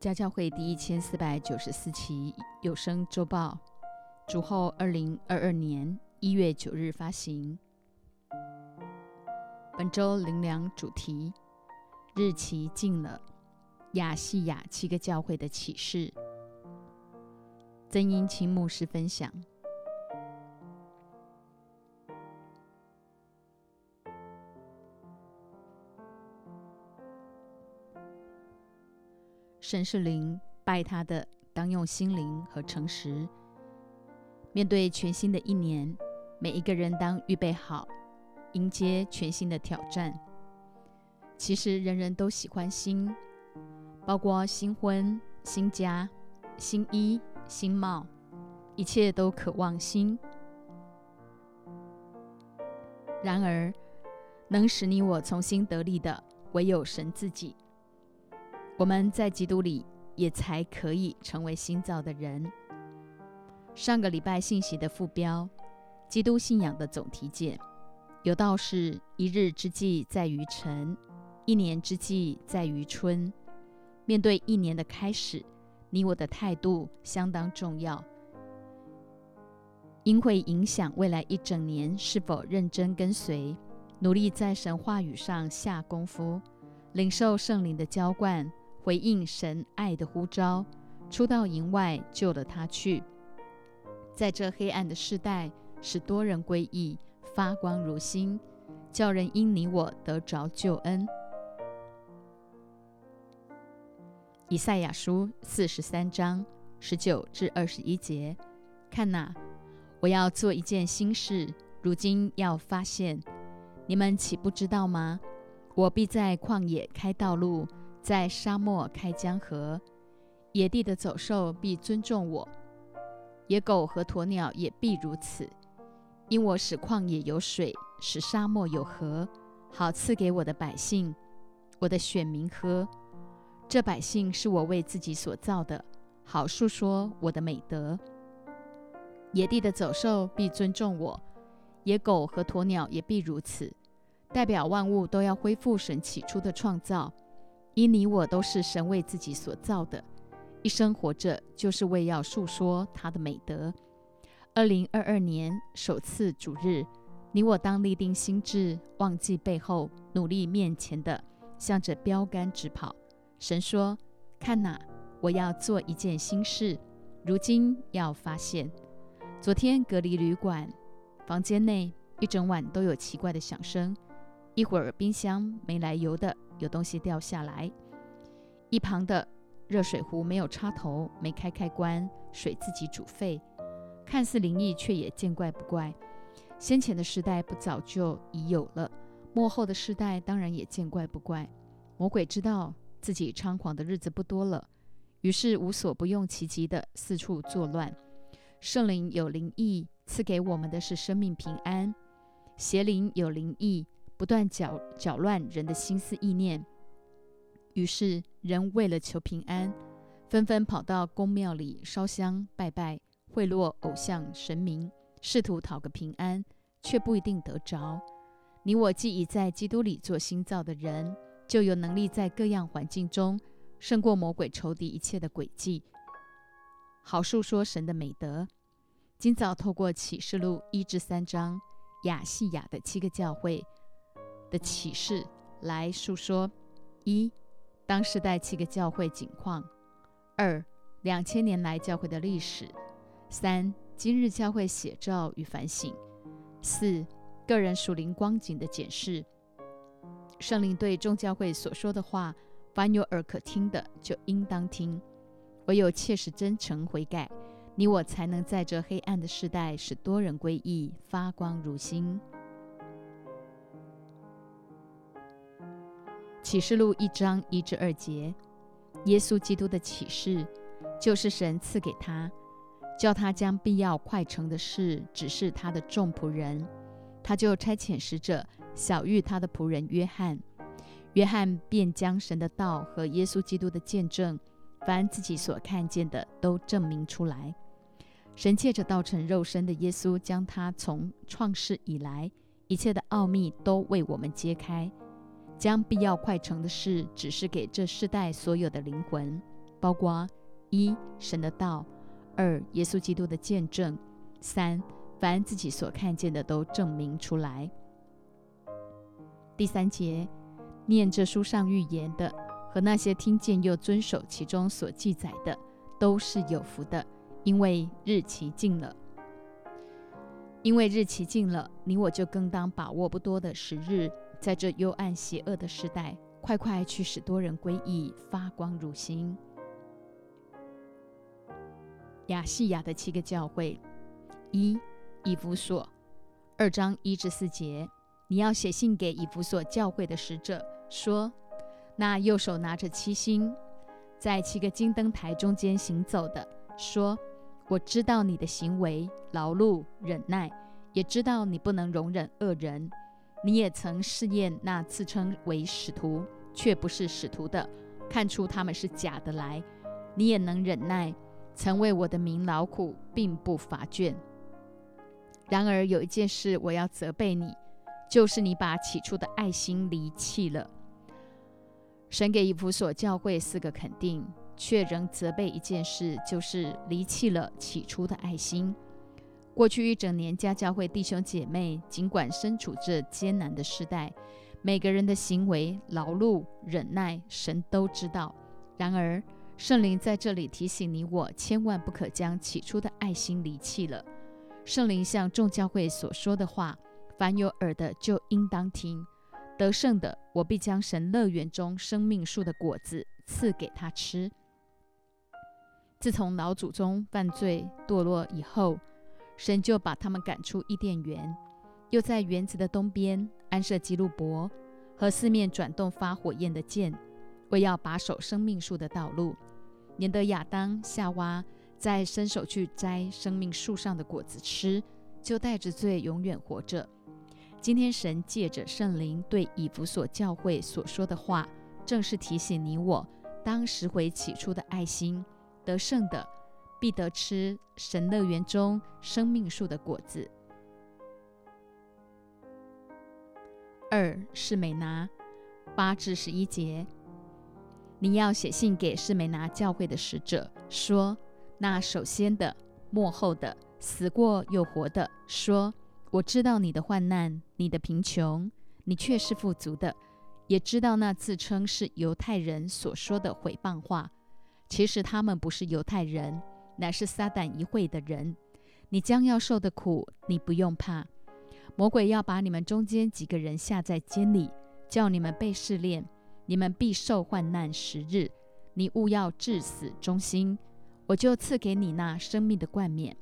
家教会第一千四百九十四期有声周报，主后二零二二年一月九日发行。本周灵粮主题：日期近了，亚细亚七个教会的启示。曾英清牧师分享。神是灵，拜他的当用心灵和诚实。面对全新的一年，每一个人当预备好迎接全新的挑战。其实人人都喜欢新，包括新婚、新家、新衣、新貌，一切都渴望新。然而，能使你我重新得力的，唯有神自己。我们在基督里也才可以成为新造的人。上个礼拜信息的副标：基督信仰的总体检。有道是：一日之计在于晨，一年之计在于春。面对一年的开始，你我的态度相当重要，因会影响未来一整年是否认真跟随，努力在神话语上下功夫，领受圣灵的浇灌。回应神爱的呼召，出到营外救了他去。在这黑暗的时代，使多人归义，发光如新，叫人因你我得着救恩。以赛亚书四十三章十九至二十一节，看哪，我要做一件新事，如今要发现，你们岂不知道吗？我必在旷野开道路。在沙漠开江河，野地的走兽必尊重我，野狗和鸵鸟也必如此，因我使旷野有水，使沙漠有河，好赐给我的百姓，我的选民喝。这百姓是我为自己所造的，好述说我的美德。野地的走兽必尊重我，野狗和鸵鸟也必如此，代表万物都要恢复神起初的创造。因你我都是神为自己所造的，一生活着就是为要述说他的美德。二零二二年首次主日，你我当立定心志，忘记背后，努力面前的，向着标杆直跑。神说：“看哪，我要做一件新事，如今要发现。”昨天隔离旅馆房间内一整晚都有奇怪的响声，一会儿冰箱没来由的。有东西掉下来，一旁的热水壶没有插头，没开开关，水自己煮沸，看似灵异，却也见怪不怪。先前的时代不早就已有了，幕后的时代当然也见怪不怪。魔鬼知道自己猖狂的日子不多了，于是无所不用其极的四处作乱。圣灵有灵异，赐给我们的是生命平安；邪灵有灵异。不断搅搅乱人的心思意念，于是人为了求平安，纷纷跑到宫庙里烧香拜拜，贿赂偶像神明，试图讨个平安，却不一定得着。你我既已在基督里做新造的人，就有能力在各样环境中胜过魔鬼仇敌一切的诡计，好述说神的美德。今早透过启示录一至三章，亚细亚的七个教会。的启示来述说：一、当时代七个教会景况；二、两千年来教会的历史；三、今日教会写照与反省；四、个人属灵光景的检视。圣灵对众教会所说的话，凡有耳可听的，就应当听；唯有切实真诚悔改，你我才能在这黑暗的时代，使多人归义，发光如新。启示录一章一至二节，耶稣基督的启示，就是神赐给他，叫他将必要快成的事指示他的众仆人。他就差遣使者小谕他的仆人约翰，约翰便将神的道和耶稣基督的见证，凡自己所看见的都证明出来。神借着道成肉身的耶稣，将他从创世以来一切的奥秘都为我们揭开。将必要快成的事指示给这世代所有的灵魂，包括一神的道，二耶稣基督的见证，三凡自己所看见的都证明出来。第三节，念这书上预言的和那些听见又遵守其中所记载的，都是有福的，因为日期近了。因为日期近了，你我就更当把握不多的时日，在这幽暗邪恶的时代，快快去使多人归义，发光如星。亚细亚的七个教会，一以弗所，二章一至四节，你要写信给以弗所教会的使者，说：那右手拿着七星，在七个金灯台中间行走的，说：我知道你的行为，劳碌忍耐，也知道你不能容忍恶人。你也曾试验那自称为使徒却不是使徒的，看出他们是假的来。你也能忍耐。曾为我的名劳苦，并不乏倦。然而有一件事我要责备你，就是你把起初的爱心离弃了。神给以弗所教会四个肯定，却仍责备一件事，就是离弃了起初的爱心。过去一整年，家教会弟兄姐妹，尽管身处这艰难的时代，每个人的行为劳碌忍耐，神都知道。然而，圣灵在这里提醒你我，千万不可将起初的爱心离弃了。圣灵向众教会所说的话，凡有耳的就应当听。得胜的，我必将神乐园中生命树的果子赐给他吃。自从老祖宗犯罪堕落以后，神就把他们赶出伊甸园，又在园子的东边安设基路伯和四面转动发火焰的剑，为要把守生命树的道路。免得亚当、夏娃再伸手去摘生命树上的果子吃，就带着罪永远活着。今天神借着圣灵对以弗所教会所说的话，正是提醒你我，当拾回起初的爱心。得胜的必得吃神乐园中生命树的果子。二是美拿八至十一节。你要写信给士美拿教会的使者，说：那首先的、末后的、死过又活的，说：我知道你的患难、你的贫穷，你却是富足的；也知道那自称是犹太人所说的毁谤话，其实他们不是犹太人，乃是撒旦一会的人。你将要受的苦，你不用怕。魔鬼要把你们中间几个人下在监里，叫你们被试炼。你们必受患难十日，你勿要至死忠心，我就赐给你那生命的冠冕。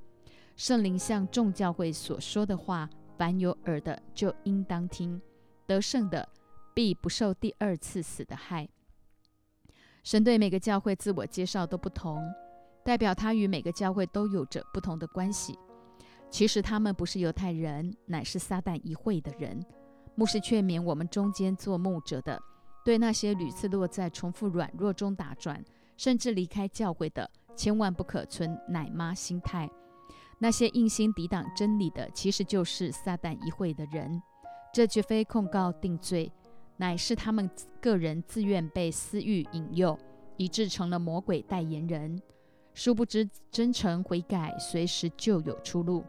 圣灵向众教会所说的话，凡有耳的就应当听。得胜的必不受第二次死的害。神对每个教会自我介绍都不同，代表他与每个教会都有着不同的关系。其实他们不是犹太人，乃是撒旦一会的人。牧师劝勉我们中间做牧者的。对那些屡次落在重复软弱中打转，甚至离开教会的，千万不可存奶妈心态。那些硬心抵挡真理的，其实就是撒旦一会的人。这绝非控告定罪，乃是他们个人自愿被私欲引诱，以致成了魔鬼代言人。殊不知，真诚悔改，随时就有出路。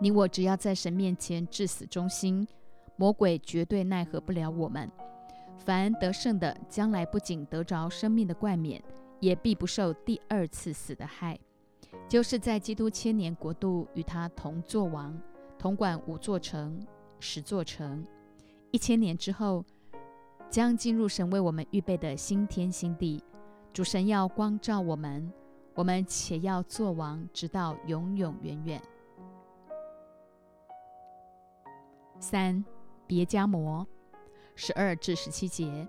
你我只要在神面前至死忠心，魔鬼绝对奈何不了我们。凡得胜的，将来不仅得着生命的冠冕，也必不受第二次死的害。就是在基督千年国度与他同作王，同管五座城、十座城。一千年之后，将进入神为我们预备的新天新地。主神要光照我们，我们且要做王，直到永永远远。三别加摩。十二至十七节，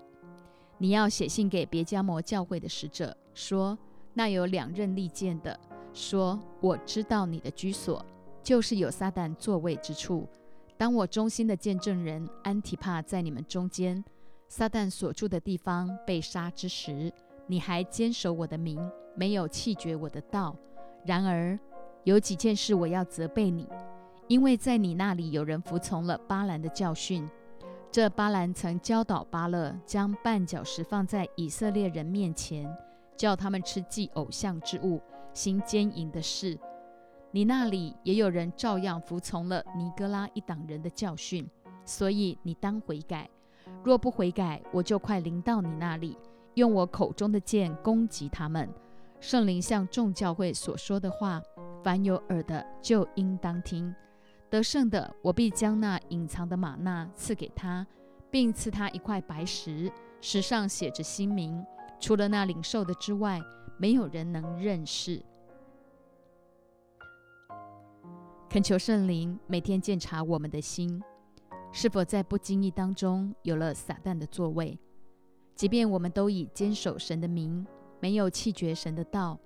你要写信给别加摩教会的使者，说：那有两刃利剑的，说我知道你的居所，就是有撒旦座位之处。当我忠心的见证人安提帕在你们中间，撒旦所住的地方被杀之时，你还坚守我的名，没有弃绝我的道。然而有几件事我要责备你，因为在你那里有人服从了巴兰的教训。这巴兰曾教导巴勒将绊脚石放在以色列人面前，叫他们吃祭偶像之物，行奸淫的事。你那里也有人照样服从了尼哥拉一党人的教训，所以你当悔改。若不悔改，我就快临到你那里，用我口中的剑攻击他们。圣灵向众教会所说的话，凡有耳的就应当听。得胜的，我必将那隐藏的玛纳赐给他，并赐他一块白石，石上写着新名。除了那领受的之外，没有人能认识。恳求圣灵每天检查我们的心，是否在不经意当中有了撒旦的座位。即便我们都已坚守神的名。没有弃绝神的道，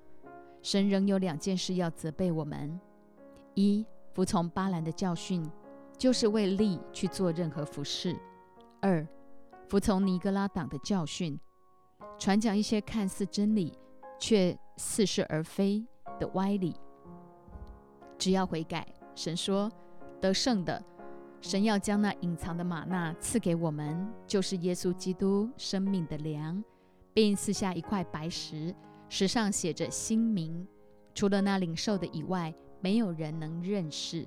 神仍有两件事要责备我们：一，服从巴兰的教训，就是为利去做任何服饰；二，服从尼格拉党的教训，传讲一些看似真理却似是而非的歪理。只要悔改，神说得胜的，神要将那隐藏的玛纳赐给我们，就是耶稣基督生命的粮。并撕下一块白石，石上写着新名。除了那领受的以外，没有人能认识。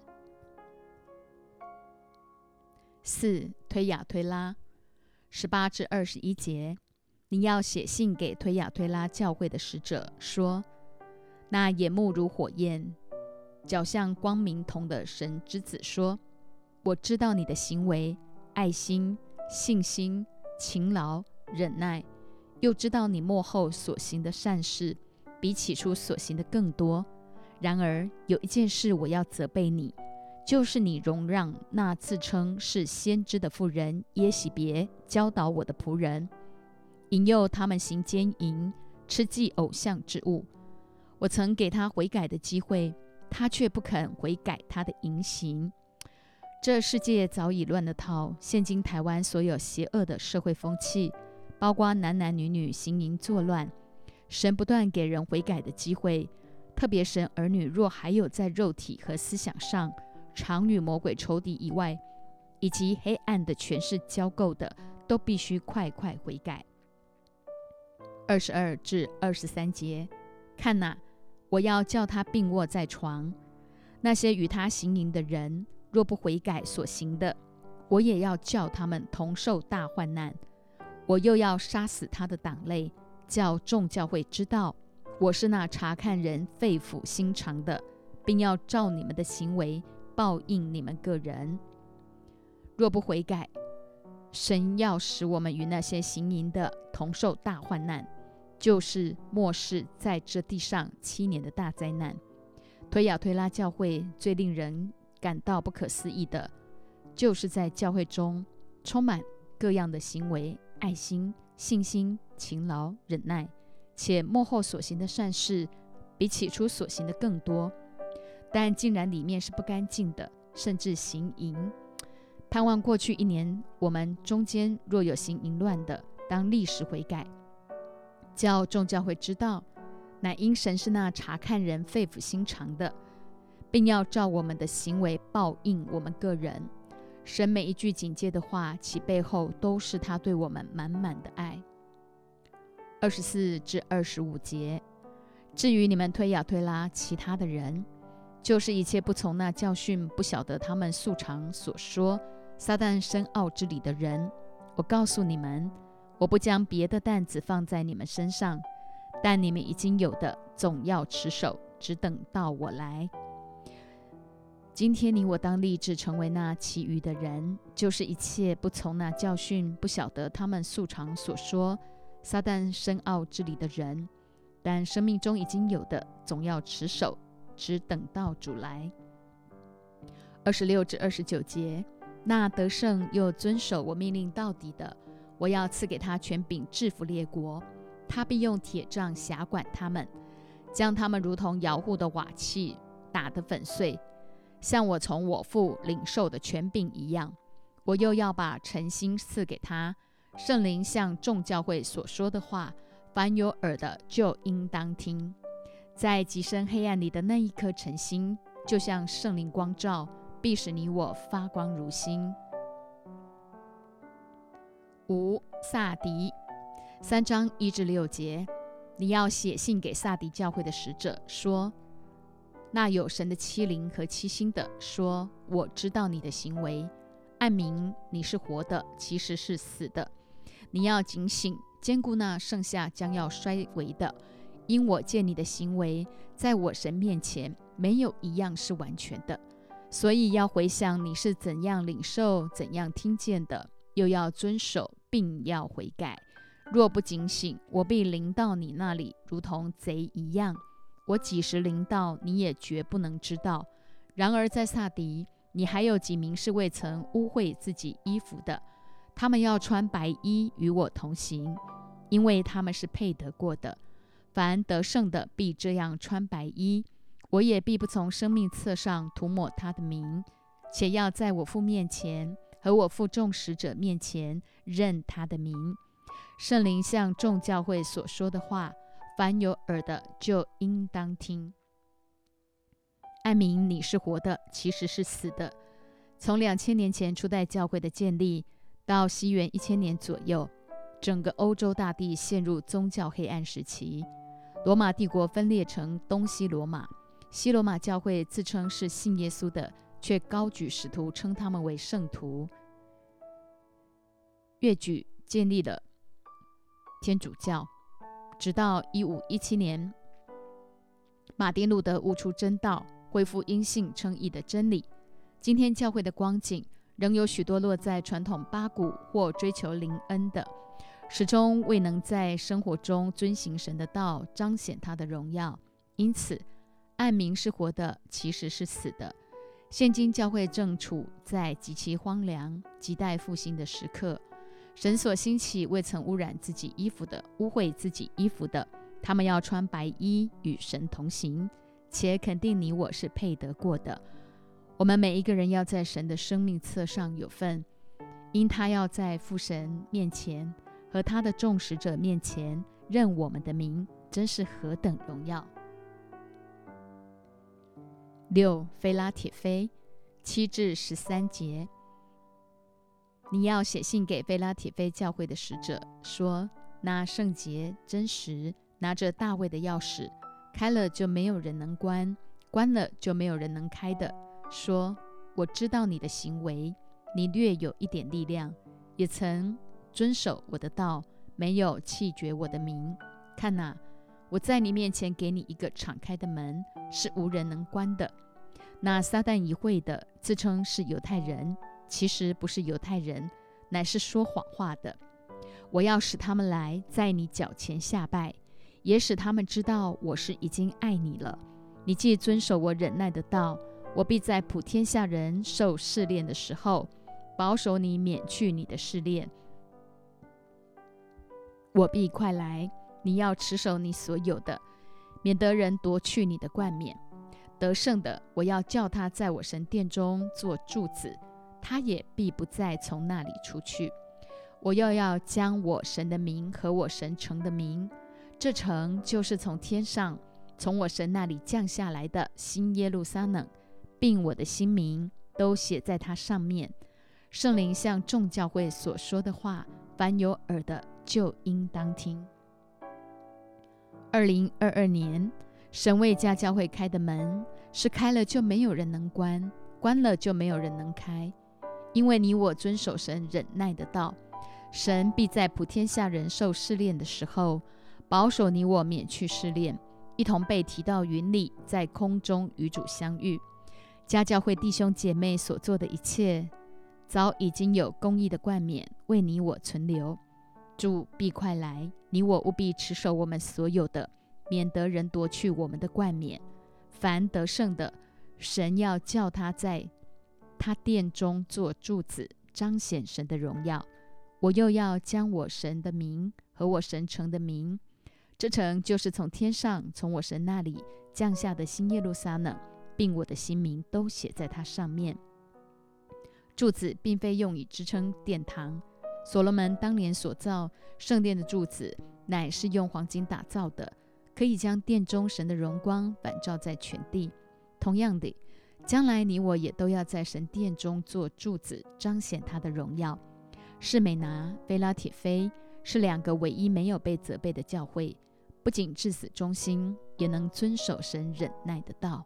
四推雅推拉十八至二十一节，你要写信给推雅推拉教会的使者，说：那眼目如火焰、脚像光明同的神之子说：我知道你的行为、爱心、信心、勤劳、忍耐。又知道你幕后所行的善事，比起初所行的更多。然而有一件事我要责备你，就是你容让那自称是先知的妇人耶喜别教导我的仆人，引诱他们行奸淫，吃祭偶像之物。我曾给他悔改的机会，他却不肯悔改他的淫行。这世界早已乱了套，现今台湾所有邪恶的社会风气。包括男男女女行淫作乱，神不断给人悔改的机会。特别神儿女若还有在肉体和思想上常与魔鬼仇敌以外，以及黑暗的权势交媾的，都必须快快悔改。二十二至二十三节，看哪，我要叫他病卧在床。那些与他行淫的人，若不悔改所行的，我也要叫他们同受大患难。我又要杀死他的党类，叫众教会知道我是那查看人肺腑心肠的，并要照你们的行为报应你们个人。若不悔改，神要使我们与那些行淫的同受大患难，就是末世在这地上七年的大灾难。推亚推拉教会最令人感到不可思议的，就是在教会中充满各样的行为。爱心、信心、勤劳、忍耐，且幕后所行的善事比起初所行的更多，但竟然里面是不干净的，甚至行淫。盼望过去一年我们中间若有行淫乱的，当立时悔改，叫众教会知道，乃因神是那查看人肺腑心肠的，并要照我们的行为报应我们个人。神每一句警戒的话，其背后都是他对我们满满的爱。二十四至二十五节，至于你们推亚推拉其他的人，就是一切不从那教训、不晓得他们素常所说撒旦深奥之理的人，我告诉你们，我不将别的担子放在你们身上，但你们已经有的，总要持守，只等到我来。今天你我当立志成为那其余的人，就是一切不从那教训、不晓得他们素常所说撒旦深奥之理的人，但生命中已经有的，总要持守，只等到主来。二十六至二十九节，那得胜又遵守我命令到底的，我要赐给他权柄制服列国，他必用铁杖辖管他们，将他们如同摇户的瓦器打得粉碎。像我从我父领受的权柄一样，我又要把诚心赐给他。圣灵向众教会所说的话，凡有耳的就应当听。在极深黑暗里的那一颗诚心，就像圣灵光照，必使你我发光如星。五萨迪三章一至六节，你要写信给萨迪教会的使者，说：那有神的欺凌和欺心的，说我知道你的行为，暗明你是活的，其实是死的。你要警醒，兼顾那剩下将要衰微的，因我见你的行为，在我神面前没有一样是完全的。所以要回想你是怎样领受、怎样听见的，又要遵守，并要悔改。若不警醒，我必临到你那里，如同贼一样。我几时临到，你也绝不能知道。然而在萨迪，你还有几名是未曾污秽自己衣服的，他们要穿白衣与我同行，因为他们是配得过的。凡得胜的，必这样穿白衣。我也必不从生命册上涂抹他的名，且要在我父面前和我父众使者面前认他的名。圣灵向众教会所说的话，凡有耳的就应当听。艾明，你是活的，其实是死的。从两千年前初代教会的建立到西元一千年左右，整个欧洲大地陷入宗教黑暗时期，罗马帝国分裂成东西罗马。西罗马教会自称是信耶稣的，却高举使徒，称他们为圣徒。越举建立了天主教，直到一五一七年，马丁路德悟出真道，恢复因信称义的真理。今天教会的光景，仍有许多落在传统八股或追求灵恩的，始终未能在生活中遵行神的道，彰显他的荣耀。因此。暗明是活的，其实是死的。现今教会正处在极其荒凉、亟待复兴的时刻。神所兴起未曾污染自己衣服的、污秽自己衣服的，他们要穿白衣与神同行，且肯定你我是配得过的。我们每一个人要在神的生命册上有份，因他要在父神面前和他的众使者面前认我们的名，真是何等荣耀！六菲拉铁菲，七至十三节。你要写信给菲拉铁菲教会的使者，说：那圣洁真实，拿着大卫的钥匙，开了就没有人能关，关了就没有人能开的。说：我知道你的行为，你略有一点力量，也曾遵守我的道，没有弃绝我的名。看哪。我在你面前给你一个敞开的门，是无人能关的。那撒旦一会的自称是犹太人，其实不是犹太人，乃是说谎话的。我要使他们来在你脚前下拜，也使他们知道我是已经爱你了。你既遵守我忍耐的道，我必在普天下人受试炼的时候，保守你免去你的试炼。我必快来。你要持守你所有的，免得人夺去你的冠冕。得胜的，我要叫他在我神殿中做柱子，他也必不再从那里出去。我又要将我神的名和我神城的名，这城就是从天上从我神那里降下来的新耶路撒冷，并我的新名都写在它上面。圣灵向众教会所说的话，凡有耳的就应当听。二零二二年，神为家教会开的门是开了就没有人能关，关了就没有人能开。因为你我遵守神忍耐的道，神必在普天下人受试炼的时候，保守你我免去试炼，一同被提到云里，在空中与主相遇。家教会弟兄姐妹所做的一切，早已经有公义的冠冕为你我存留。主必快来，你我务必持守我们所有的，免得人夺去我们的冠冕。凡得胜的，神要叫他在他殿中做柱子，彰显神的荣耀。我又要将我神的名和我神城的名，这城就是从天上从我神那里降下的新耶路撒冷，并我的新名都写在它上面。柱子并非用以支撑殿堂。所罗门当年所造圣殿的柱子，乃是用黄金打造的，可以将殿中神的荣光反照在全地。同样的，将来你我也都要在神殿中做柱子，彰显他的荣耀。士美拿、菲拉铁菲是两个唯一没有被责备的教会，不仅至死忠心，也能遵守神忍耐的道。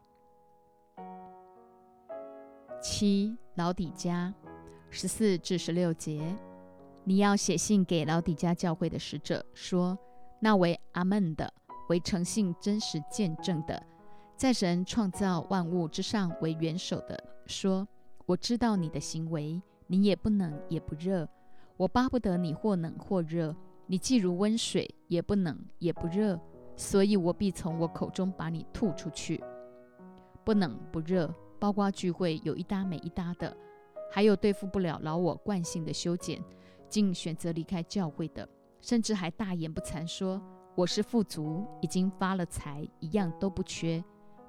七老底家十四至十六节，你要写信给老底家教会的使者，说：那为阿门的，为诚信真实见证的，在神创造万物之上为元首的，说：我知道你的行为，你也不冷也不热，我巴不得你或冷或热。你既如温水，也不冷也不热，所以我必从我口中把你吐出去。不冷不热，包括聚会有一搭没一搭的，还有对付不了老我惯性的修剪，竟选择离开教会的，甚至还大言不惭说我是富足，已经发了财，一样都不缺，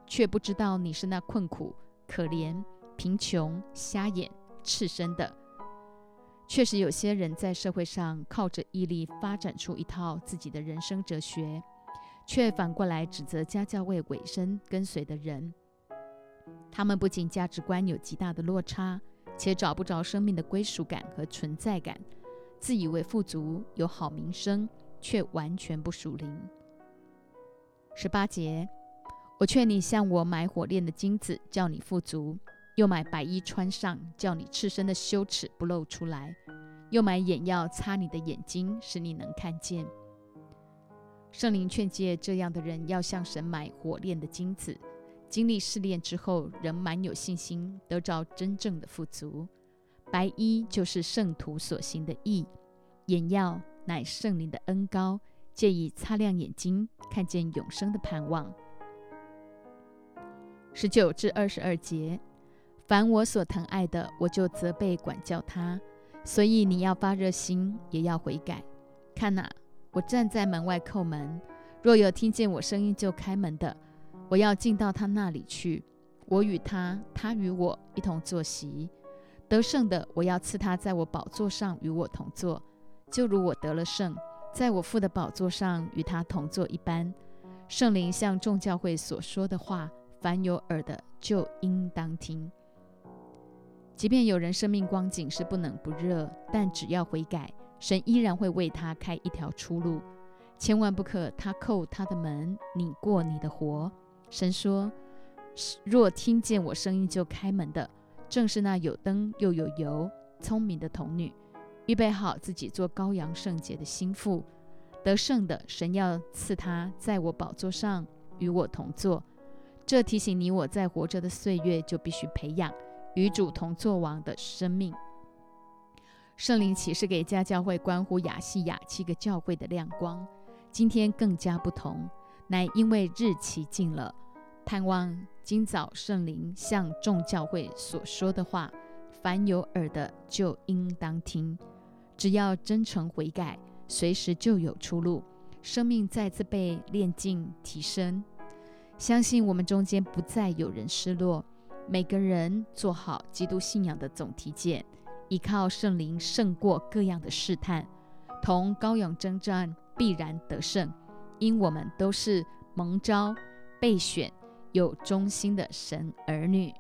却不知道你是那困苦、可怜、贫穷、瞎眼、赤身的。确实，有些人在社会上靠着毅力发展出一套自己的人生哲学，却反过来指责家教会委身跟随的人。他们不仅价值观有极大的落差，且找不着生命的归属感和存在感，自以为富足有好名声，却完全不属灵。十八节，我劝你向我买火炼的金子，叫你富足。又买白衣穿上，叫你赤身的羞耻不露出来；又买眼药擦你的眼睛，使你能看见。圣灵劝诫这样的人要向神买火炼的金子，经历试炼之后，仍满有信心，得着真正的富足。白衣就是圣徒所行的义，眼药乃圣灵的恩膏，借以擦亮眼睛，看见永生的盼望。十九至二十二节。凡我所疼爱的，我就责备管教他。所以你要发热心，也要悔改。看哪，我站在门外叩门，若有听见我声音就开门的，我要进到他那里去。我与他，他与我一同坐席。得胜的，我要赐他在我宝座上与我同坐，就如我得了胜，在我父的宝座上与他同坐一般。圣灵向众教会所说的话，凡有耳的就应当听。即便有人生命光景是不冷不热，但只要悔改，神依然会为他开一条出路。千万不可他叩他的门，你过你的活。神说：若听见我声音就开门的，正是那有灯又有油、聪明的童女，预备好自己做羔羊圣洁的心腹。得胜的神要赐他在我宝座上与我同坐。这提醒你，我在活着的岁月就必须培养。与主同作王的生命，圣灵启示给家教会关乎亚细亚七个教会的亮光，今天更加不同，乃因为日期近了，盼望今早圣灵向众教会所说的话，凡有耳的就应当听。只要真诚悔改，随时就有出路，生命再次被炼净提升。相信我们中间不再有人失落。每个人做好基督信仰的总体检，依靠圣灵胜过各样的试探，同高勇征战必然得胜，因我们都是蒙召、备选、有忠心的神儿女。